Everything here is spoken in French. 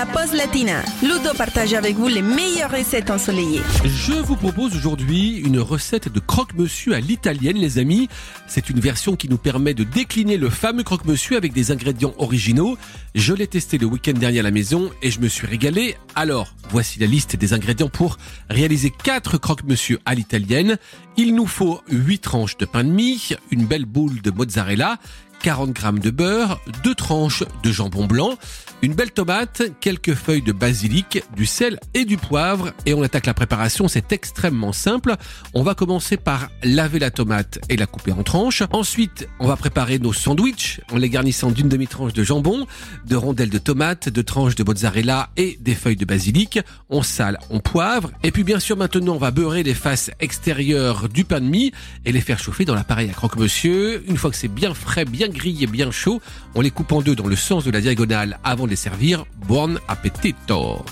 la pause latina. Ludo partage avec vous les meilleures recettes ensoleillées. Je vous propose aujourd'hui une recette de croque-monsieur à l'italienne, les amis. C'est une version qui nous permet de décliner le fameux croque-monsieur avec des ingrédients originaux. Je l'ai testé le week-end dernier à la maison et je me suis régalé. Alors, voici la liste des ingrédients pour réaliser 4 croque-monsieur à l'italienne. Il nous faut 8 tranches de pain de mie, une belle boule de mozzarella, 40 g de beurre, 2 tranches de jambon blanc, une belle tomate, quelques feuilles de basilic, du sel et du poivre. Et on attaque la préparation, c'est extrêmement simple. On va commencer par laver la tomate et la couper en tranches. Ensuite, on va préparer nos sandwichs en les garnissant d'une demi-tranche de jambon, de rondelles de tomate, de tranches de mozzarella et des feuilles de basilic. On sale, on poivre. Et puis bien sûr, maintenant, on va beurrer les faces extérieures du pain de mie et les faire chauffer dans l'appareil à croque-monsieur. Une fois que c'est bien frais, bien grillé, bien chaud, on les coupe en deux dans le sens de la diagonale avant de les servir. Buon appetito